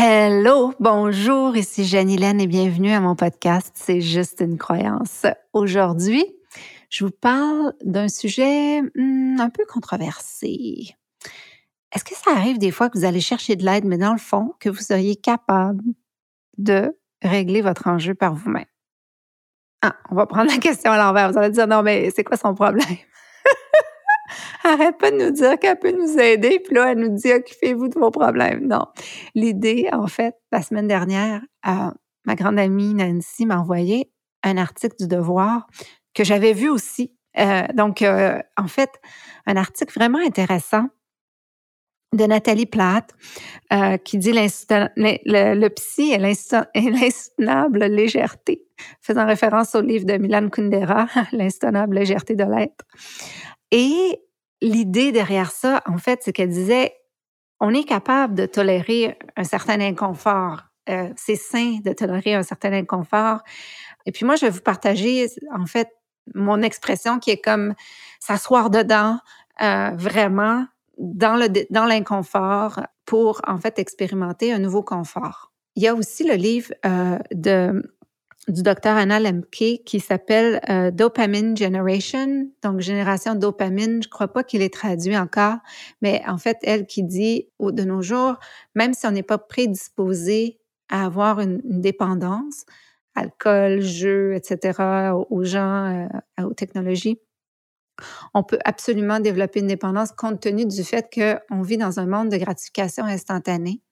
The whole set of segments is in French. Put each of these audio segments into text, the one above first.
Hello, bonjour, ici Janilène et bienvenue à mon podcast C'est juste une croyance. Aujourd'hui, je vous parle d'un sujet hmm, un peu controversé. Est-ce que ça arrive des fois que vous allez chercher de l'aide, mais dans le fond, que vous seriez capable de régler votre enjeu par vous-même? Ah, on va prendre la question à l'envers. Vous allez dire, non, mais c'est quoi son problème? Arrête pas de nous dire qu'elle peut nous aider, puis là, elle nous dit, occupez-vous de vos problèmes. Non. L'idée, en fait, la semaine dernière, euh, ma grande amie Nancy m'a envoyé un article du Devoir que j'avais vu aussi. Euh, donc, euh, en fait, un article vraiment intéressant de Nathalie Platt qui dit le, le, psy et l'insoutenable légèreté, faisant référence au livre de Milan Kundera, L'insoutenable légèreté de l'être. Et l'idée derrière ça, en fait, c'est qu'elle disait, on est capable de tolérer un certain inconfort. Euh, c'est sain de tolérer un certain inconfort. Et puis moi, je vais vous partager, en fait, mon expression qui est comme s'asseoir dedans, euh, vraiment dans le dans l'inconfort pour en fait expérimenter un nouveau confort. Il y a aussi le livre euh, de du docteur Anna Lemke qui s'appelle euh, Dopamine Generation, donc génération dopamine. Je crois pas qu'il est traduit encore, mais en fait, elle qui dit de nos jours, même si on n'est pas prédisposé à avoir une, dépendance, alcool, jeux, etc., aux gens, euh, aux technologies, on peut absolument développer une dépendance compte tenu du fait qu'on vit dans un monde de gratification instantanée,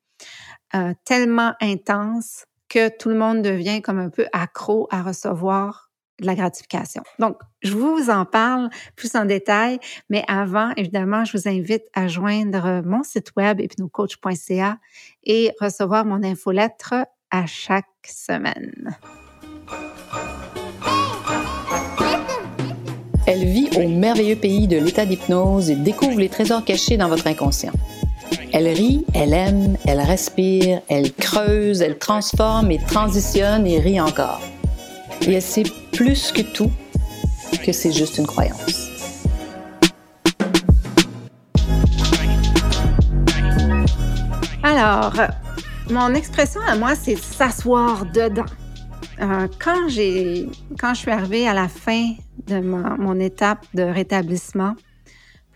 euh, tellement intense que tout le monde devient comme un peu accro à recevoir de la gratification. Donc, je vous en parle plus en détail, mais avant, évidemment, je vous invite à joindre mon site web hypnocoach.ca et recevoir mon infolettre à chaque semaine. Elle vit au merveilleux pays de l'état d'hypnose et découvre les trésors cachés dans votre inconscient. Elle rit, elle aime, elle respire, elle creuse, elle transforme et transitionne et rit encore. Et elle sait plus que tout que c'est juste une croyance. Alors, mon expression à moi, c'est s'asseoir dedans. Euh, quand quand je suis arrivée à la fin de mon étape de rétablissement,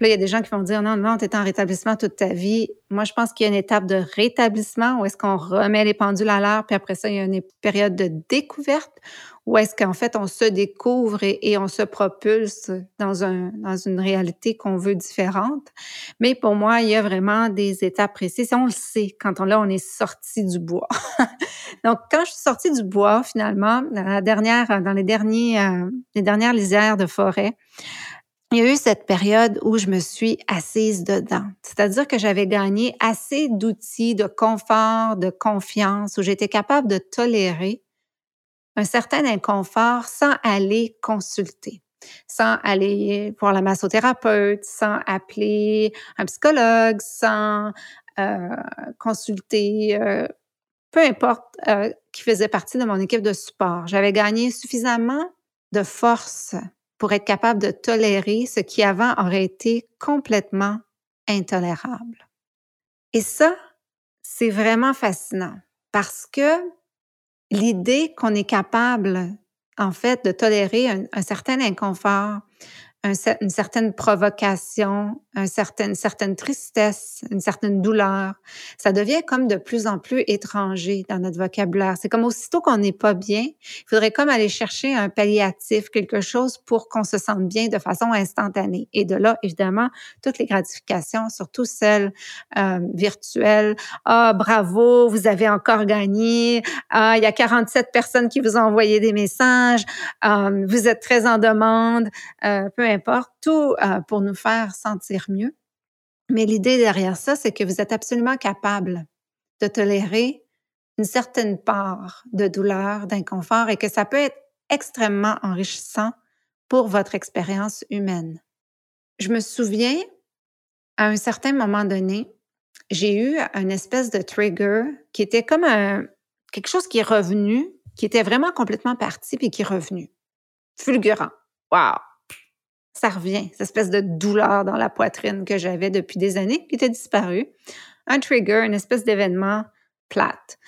là, il y a des gens qui vont dire non, non, tu es en rétablissement toute ta vie. Moi, je pense qu'il y a une étape de rétablissement où est-ce qu'on remet les pendules à l'heure, puis après ça, il y a une période de découverte où est-ce qu'en fait, on se découvre et, on se propulse dans, un, dans une réalité qu'on veut différente. Mais pour moi, il y a vraiment des étapes précises. On le sait quand on, on est sorti du bois. Donc, quand je suis sortie du bois, finalement, dans, la dernière, dans les, derniers, euh, les dernières lisières de forêt, il y a eu cette période où je me suis assise dedans. C'est-à-dire que j'avais gagné assez d'outils de confort, de confiance, où j'étais capable de tolérer un certain inconfort sans aller consulter, sans aller voir la massothérapeute, sans appeler un psychologue, sans euh, consulter, euh, peu importe euh, qui faisait partie de mon équipe de support. J'avais gagné suffisamment de force pour être capable de tolérer ce qui avant aurait été complètement intolérable. Et ça, c'est vraiment fascinant parce que l'idée qu'on est capable, en fait, de tolérer un, certain inconfort, une certaine provocation, une certaine tristesse, une certaine douleur. Ça devient comme de plus en plus étranger dans notre vocabulaire. C'est comme aussitôt qu'on n'est pas bien, il faudrait comme aller chercher un palliatif, quelque chose pour qu'on se sente bien de façon instantanée. Et de là, évidemment, toutes les gratifications, surtout celles euh, virtuelles. Ah, bravo, vous avez encore gagné. Ah, il y a 47 personnes qui vous ont envoyé des messages. Euh, vous êtes très en demande. Euh, peu importe, tout euh, pour nous faire sentir mieux. Mais l'idée derrière ça, c'est que vous êtes absolument capable de tolérer une certaine part de douleur, d'inconfort et que ça peut être extrêmement enrichissant pour votre expérience humaine. Je me souviens, à un certain moment donné, j'ai eu une espèce de trigger qui était comme quelque chose qui est revenu, qui était vraiment complètement parti puis qui est revenu. Fulgurant. Wow! Ça revient, cette espèce de douleur dans la poitrine que j'avais depuis des années qui était disparue. Un trigger, une espèce d'événement plate.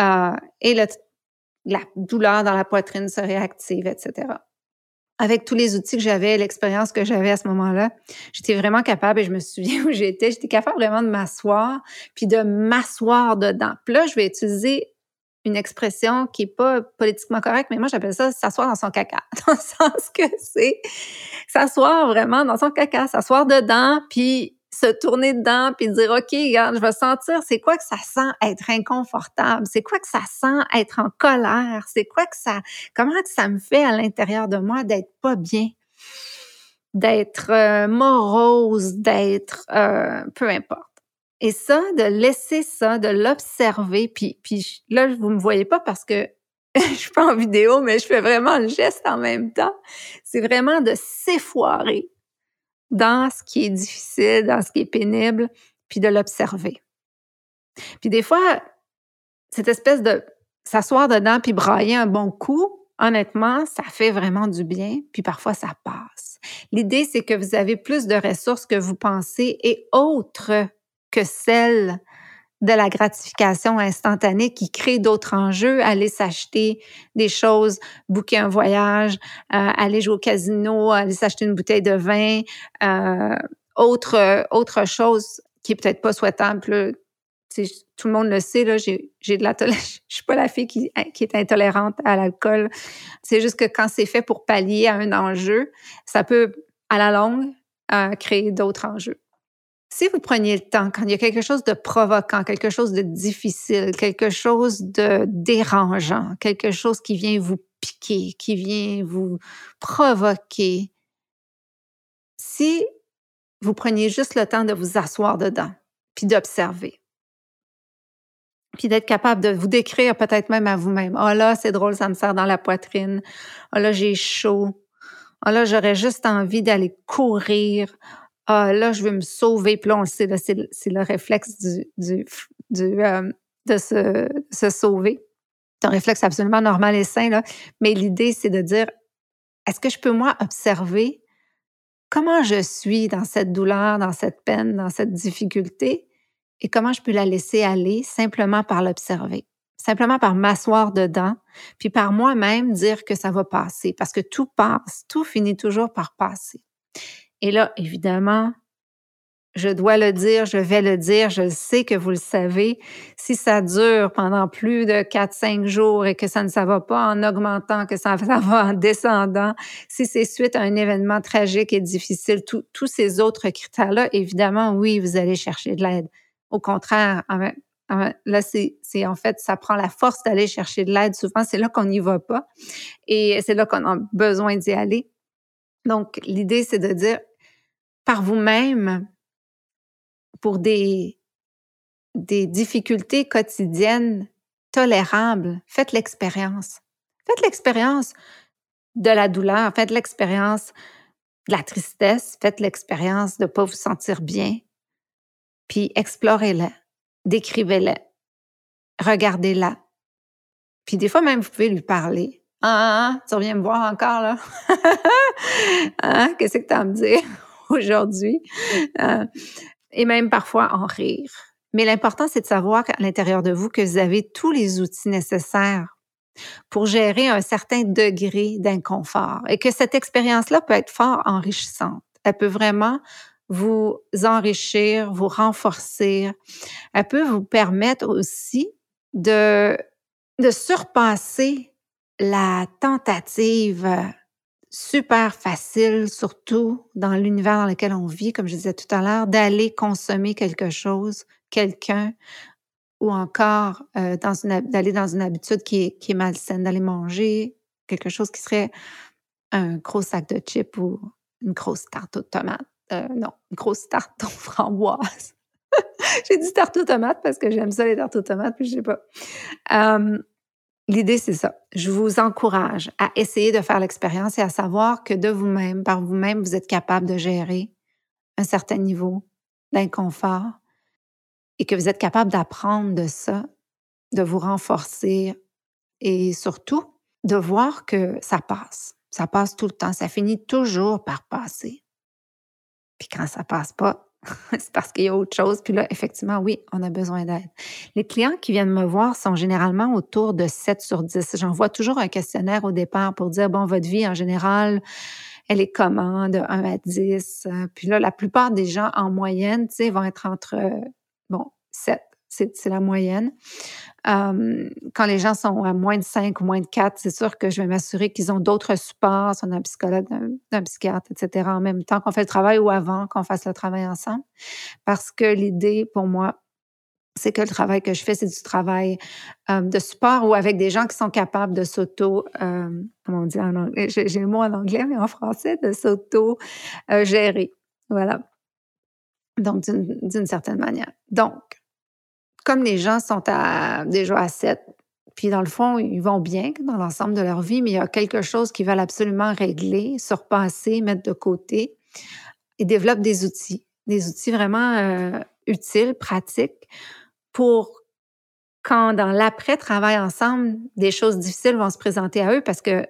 Euh, et la douleur dans la poitrine se réactive, etc. Avec tous les outils que j'avais, l'expérience que j'avais à ce moment-là, j'étais vraiment capable, et je me souviens où j'étais, j'étais capable vraiment de m'asseoir, puis de m'asseoir dedans. Puis là, je vais utiliser une expression qui est pas politiquement correcte, mais moi j'appelle ça s'asseoir dans son caca, dans le sens que c'est s'asseoir vraiment dans son caca, s'asseoir dedans, puis se tourner dedans, puis dire ok, regarde, je vais sentir, c'est quoi que ça sent être inconfortable, c'est quoi que ça sent être en colère, c'est quoi que ça, comment que ça me fait à l'intérieur de moi d'être pas bien, d'être euh, morose, d'être euh, peu importe. Et ça, de laisser ça, de l'observer, puis, puis là, vous me voyez pas parce que je suis pas en vidéo, mais je fais vraiment le geste en même temps. C'est vraiment de s'effoirer dans ce qui est difficile, dans ce qui est pénible, puis de l'observer. Puis des fois, cette espèce de s'asseoir dedans puis brailler un bon coup, honnêtement, ça fait vraiment du bien, puis parfois ça passe. L'idée, c'est que vous avez plus de ressources que vous pensez et autres que celle de la gratification instantanée qui crée d'autres enjeux, aller s'acheter des choses, booker un voyage, euh, aller jouer au casino, aller s'acheter une bouteille de vin, euh, autre autre chose qui est peut-être pas souhaitable. tout le monde le sait, là, j'ai, de la je suis pas la fille qui, qui est intolérante à l'alcool. C'est juste que quand c'est fait pour pallier à un enjeu, ça peut, à la longue, euh, créer d'autres enjeux. Si vous preniez le temps, quand il y a quelque chose de provoquant, quelque chose de difficile, quelque chose de dérangeant, quelque chose qui vient vous piquer, qui vient vous provoquer, si vous preniez juste le temps de vous asseoir dedans, puis d'observer, puis d'être capable de vous décrire peut-être même à vous-même. Oh là, c'est drôle, ça me serre dans la poitrine. Oh là, j'ai chaud. Oh là, j'aurais juste envie d'aller courir ah là, je veux me sauver. Puis là, on le sait, c'est le réflexe euh, de se, se sauver. C'est un réflexe absolument normal et sain, là. mais l'idée, c'est de dire, est-ce que je peux, moi, observer comment je suis dans cette douleur, dans cette peine, dans cette difficulté, et comment je peux la laisser aller simplement par l'observer, simplement par m'asseoir dedans, puis par moi-même dire que ça va passer, parce que tout passe, tout finit toujours par passer. Et là, évidemment, je dois le dire, je vais le dire, je sais que vous le savez. Si ça dure pendant plus de 4-5 jours et que ça ne ça va pas en augmentant, que ça, ça va en descendant, si c'est suite à un événement tragique et difficile, tous ces autres critères-là, évidemment, oui, vous allez chercher de l'aide. Au contraire, là, c'est en fait, ça prend la force d'aller chercher de l'aide. Souvent, c'est là qu'on n'y va pas et c'est là qu'on a besoin d'y aller. Donc, l'idée, c'est de dire, par vous-même pour des, difficultés quotidiennes tolérables. Faites l'expérience. Faites l'expérience de la douleur, faites l'expérience de la tristesse, faites l'expérience de ne pas vous sentir bien, puis explorez-la, décrivez-la, regardez-la. Puis des fois même, vous pouvez lui parler. Ah, ah, ah tu reviens me voir encore, là? hein? Qu'est-ce que tu as à me dire? aujourd'hui, euh, et même parfois en rire. Mais l'important, c'est de savoir à l'intérieur de vous que vous avez tous les outils nécessaires pour gérer un certain degré d'inconfort et que cette expérience-là peut être fort enrichissante. Elle peut vraiment vous enrichir, vous renforcer. Elle peut vous permettre aussi de, de surpasser la tentative super facile, surtout dans l'univers dans lequel on vit, comme je disais tout à l'heure, d'aller consommer quelque chose, quelqu'un, ou encore euh, d'aller dans une habitude qui est, qui est malsaine, d'aller manger quelque chose qui serait un gros sac de chips ou une grosse tarte aux tomates. Euh, non, une grosse tarte aux framboises. J'ai dit tarte aux tomates parce que j'aime ça les tartes aux tomates, puis je sais pas. L'idée, c'est ça. Je vous encourage à essayer de faire l'expérience et à savoir que de vous-même, par vous-même, vous êtes capable de gérer un certain niveau d'inconfort et que vous êtes capable d'apprendre de ça, de vous renforcer et surtout de voir que ça passe. Ça passe tout le temps. Ça finit toujours par passer. Puis quand ça passe pas, c'est parce qu'il y a autre chose. Puis là, effectivement, oui, on a besoin d'aide. Les clients qui viennent me voir sont généralement autour de 7 sur 10. J'envoie toujours un questionnaire au départ pour dire, bon, votre vie en général, elle est comment de 1 à 10. Puis là, la plupart des gens en moyenne, tu sais, vont être entre, bon, 7 c'est la moyenne. quand les gens sont à moins de 5 ou moins de 4, c'est sûr que je vais m'assurer qu'ils ont d'autres supports, soit un psychologue, un, psychiatre, etc., en même temps qu'on fait le travail ou avant qu'on fasse le travail ensemble. Parce que l'idée, pour moi, c'est que le travail que je fais, c'est du travail de support ou avec des gens qui sont capables de s'auto, comment on dit en anglais, j'ai le mot en anglais, mais en français, de s'auto-gérer. voilà. Donc, d'une certaine manière. Donc, comme les gens sont à, déjà à 7, puis dans le fond, ils vont bien dans l'ensemble de leur vie, mais il y a quelque chose qu'ils veulent absolument régler, surpasser, mettre de côté. Ils développent des outils, des outils vraiment euh, utiles, pratiques, pour quand dans l'après-travail ensemble, des choses difficiles vont se présenter à eux parce que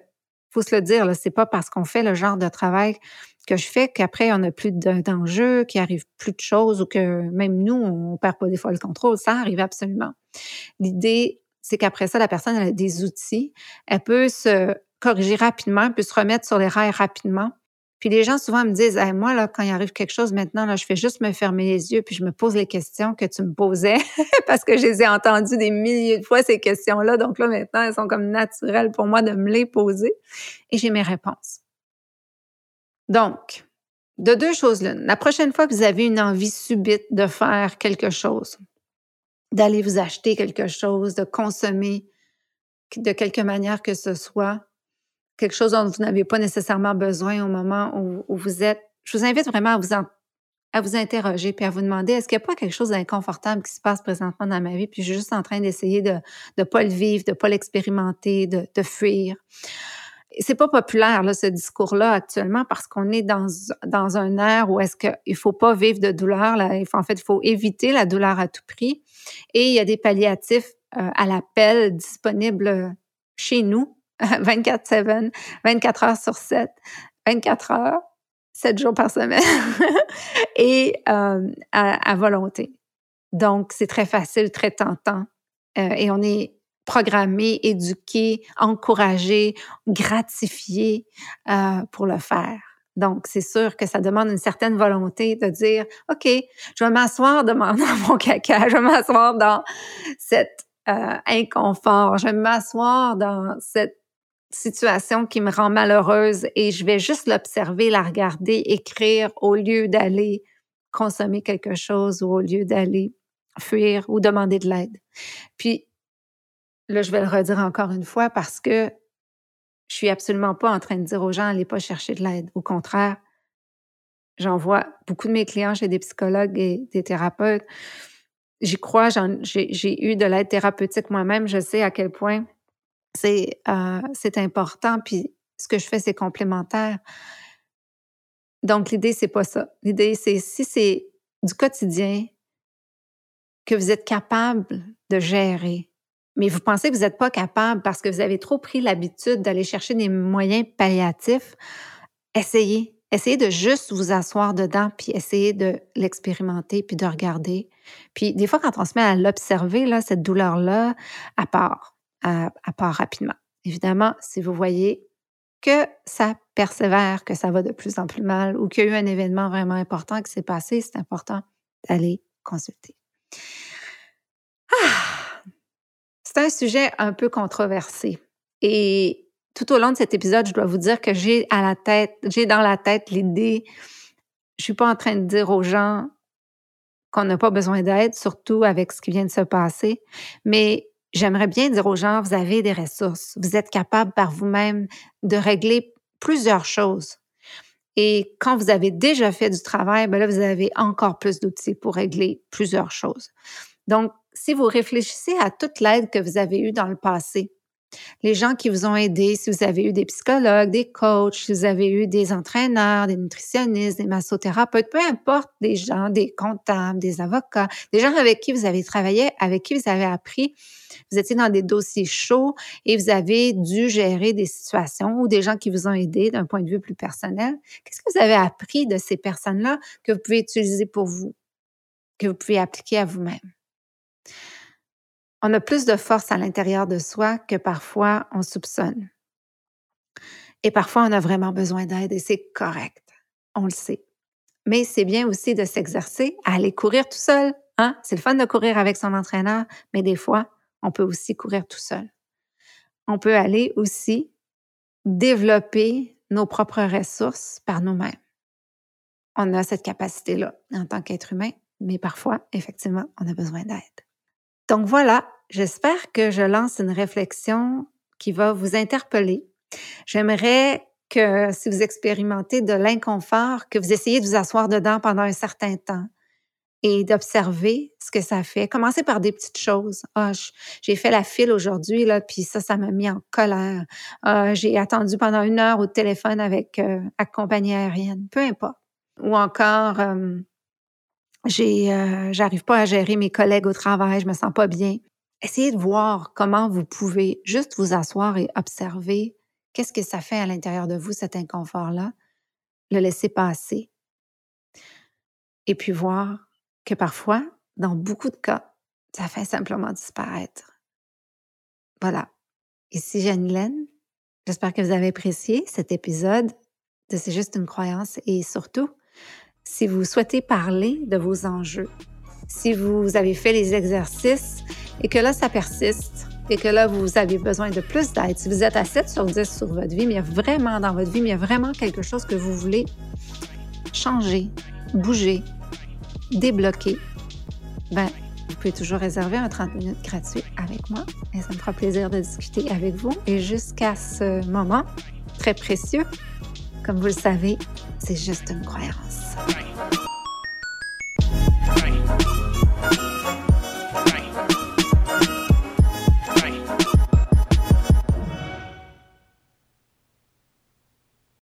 faut se le dire, c'est pas parce qu'on fait le genre de travail que je fais qu'après, on n'a plus d'enjeux, qu'il arrive plus de choses ou que même nous, on perd pas des fois le contrôle. Ça arrive absolument. L'idée, c'est qu'après ça, la personne a des outils. Elle peut se corriger rapidement, peut se remettre sur les rails rapidement. Puis les gens souvent me disent, moi, là, quand il arrive quelque chose maintenant, là, je fais juste me fermer les yeux, puis je me pose les questions que tu me posais, parce que je les ai entendues des milliers de fois, ces questions-là. Donc là, maintenant, elles sont comme naturelles pour moi de me les poser. Et j'ai mes réponses. Donc, de deux choses l'une. La prochaine fois que vous avez une envie subite de faire quelque chose, d'aller vous acheter quelque chose, de consommer de quelque manière que ce soit, quelque chose dont vous n'avez pas nécessairement besoin au moment où, vous êtes, je vous invite vraiment à vous, interroger puis à vous demander est-ce qu'il n'y a pas quelque chose d'inconfortable qui se passe présentement dans ma vie? Puis je suis juste en train d'essayer de ne pas le vivre, de ne pas l'expérimenter, de, de fuir c'est pas populaire ce discours-là actuellement parce qu'on est dans, dans un air où est-ce qu'il faut pas vivre de douleur. En fait, il faut éviter la douleur à tout prix. Et il y a des palliatifs euh, à l'appel disponibles chez nous, 24-7, 24 heures sur 7, 24 heures, 7 jours par semaine, et euh, à, à, volonté. Donc, c'est très facile, très tentant. Euh, et on est programmer, éduquer, encourager, gratifier euh, pour le faire. Donc, c'est sûr que ça demande une certaine volonté de dire, OK, je vais m'asseoir dans mon caca, je vais m'asseoir dans cet euh, inconfort, je vais m'asseoir dans cette situation qui me rend malheureuse et je vais juste l'observer, la regarder, écrire au lieu d'aller consommer quelque chose ou au lieu d'aller fuir ou demander de l'aide. Puis, Là, je vais le redire encore une fois parce que je suis absolument pas en train de dire aux gens, allez pas chercher de l'aide. Au contraire, j'envoie beaucoup de mes clients chez des psychologues et des thérapeutes. J'y crois, j'ai eu de l'aide thérapeutique moi-même. Je sais à quel point c'est euh, important. Puis ce que je fais, c'est complémentaire. Donc, l'idée, c'est pas ça. L'idée, c'est si c'est du quotidien que vous êtes capable de gérer, mais vous pensez que vous n'êtes pas capable parce que vous avez trop pris l'habitude d'aller chercher des moyens palliatifs, essayez. Essayez de juste vous asseoir dedans, puis essayez de l'expérimenter, puis de regarder. Puis des fois, quand on se met à l'observer, cette douleur-là, à part, à, part rapidement. Évidemment, si vous voyez que ça persévère, que ça va de plus en plus mal ou qu'il y a eu un événement vraiment important qui s'est passé, c'est important d'aller consulter. Ah! C'est un sujet un peu controversé. Et tout au long de cet épisode, je dois vous dire que j'ai à la tête, j'ai dans la tête l'idée, je suis pas en train de dire aux gens qu'on n'a pas besoin d'aide, surtout avec ce qui vient de se passer, mais j'aimerais bien dire aux gens, vous avez des ressources, vous êtes capable par vous-même de régler plusieurs choses. Et quand vous avez déjà fait du travail, ben là, vous avez encore plus d'outils pour régler plusieurs choses. Donc, si vous réfléchissez à toute l'aide que vous avez eue dans le passé, les gens qui vous ont aidé, si vous avez eu des psychologues, des coachs, si vous avez eu des entraîneurs, des nutritionnistes, des massothérapeutes, peu importe, des gens, des comptables, des avocats, des gens avec qui vous avez travaillé, avec qui vous avez appris, vous étiez dans des dossiers chauds et vous avez dû gérer des situations ou des gens qui vous ont aidé d'un point de vue plus personnel. Qu'est-ce que vous avez appris de ces personnes-là que vous pouvez utiliser pour vous, que vous pouvez appliquer à vous-même? On a plus de force à l'intérieur de soi que parfois on soupçonne. Et parfois, on a vraiment besoin d'aide et c'est correct. On le sait. Mais c'est bien aussi de s'exercer à aller courir tout seul. Hein? C'est le fun de courir avec son entraîneur, mais des fois, on peut aussi courir tout seul. On peut aller aussi développer nos propres ressources par nous-mêmes. On a cette capacité-là en tant qu'être humain, mais parfois, effectivement, on a besoin d'aide. Donc voilà, j'espère que je lance une réflexion qui va vous interpeller. J'aimerais que si vous expérimentez de l'inconfort, que vous essayez de vous asseoir dedans pendant un certain temps et d'observer ce que ça fait. Commencez par des petites choses. Ah, j'ai fait la file aujourd'hui, là, puis ça, ça m'a mis en colère. Ah, j'ai attendu pendant une heure au téléphone avec euh, la compagnie aérienne. Peu importe. Ou encore, euh, j'ai, euh, j'arrive pas à gérer mes collègues au travail, je me sens pas bien. Essayez de voir comment vous pouvez juste vous asseoir et observer qu'est-ce que ça fait à l'intérieur de vous, cet inconfort-là, le laisser passer. Et puis voir que parfois, dans beaucoup de cas, ça fait simplement disparaître. Voilà. Ici Jeanne J'espère que vous avez apprécié cet épisode de C'est juste une croyance et surtout, si vous souhaitez parler de vos enjeux, si vous avez fait les exercices et que là, ça persiste et que là, vous avez besoin de plus d'aide, si vous êtes à 7 sur 10 sur votre vie, mais il y a vraiment dans votre vie, mais il y a vraiment quelque chose que vous voulez changer, bouger, débloquer, ben, vous pouvez toujours réserver un 30 minutes gratuit avec moi et ça me fera plaisir de discuter avec vous. Et jusqu'à ce moment très précieux, comme vous le savez, c'est juste une croyance.